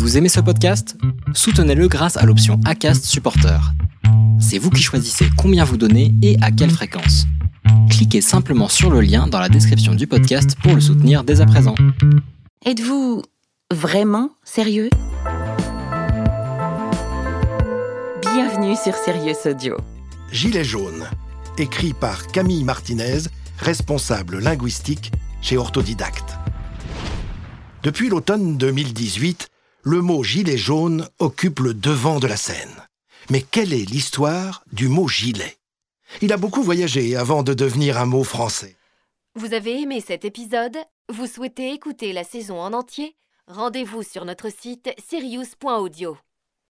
Vous aimez ce podcast? Soutenez-le grâce à l'option ACAST Supporter. C'est vous qui choisissez combien vous donnez et à quelle fréquence. Cliquez simplement sur le lien dans la description du podcast pour le soutenir dès à présent. Êtes-vous vraiment sérieux? Bienvenue sur Sirius Audio. Gilet jaune, écrit par Camille Martinez, responsable linguistique chez Orthodidacte. Depuis l'automne 2018, le mot gilet jaune occupe le devant de la scène. Mais quelle est l'histoire du mot gilet? Il a beaucoup voyagé avant de devenir un mot français. Vous avez aimé cet épisode? Vous souhaitez écouter la saison en entier? Rendez-vous sur notre site sirius.audio.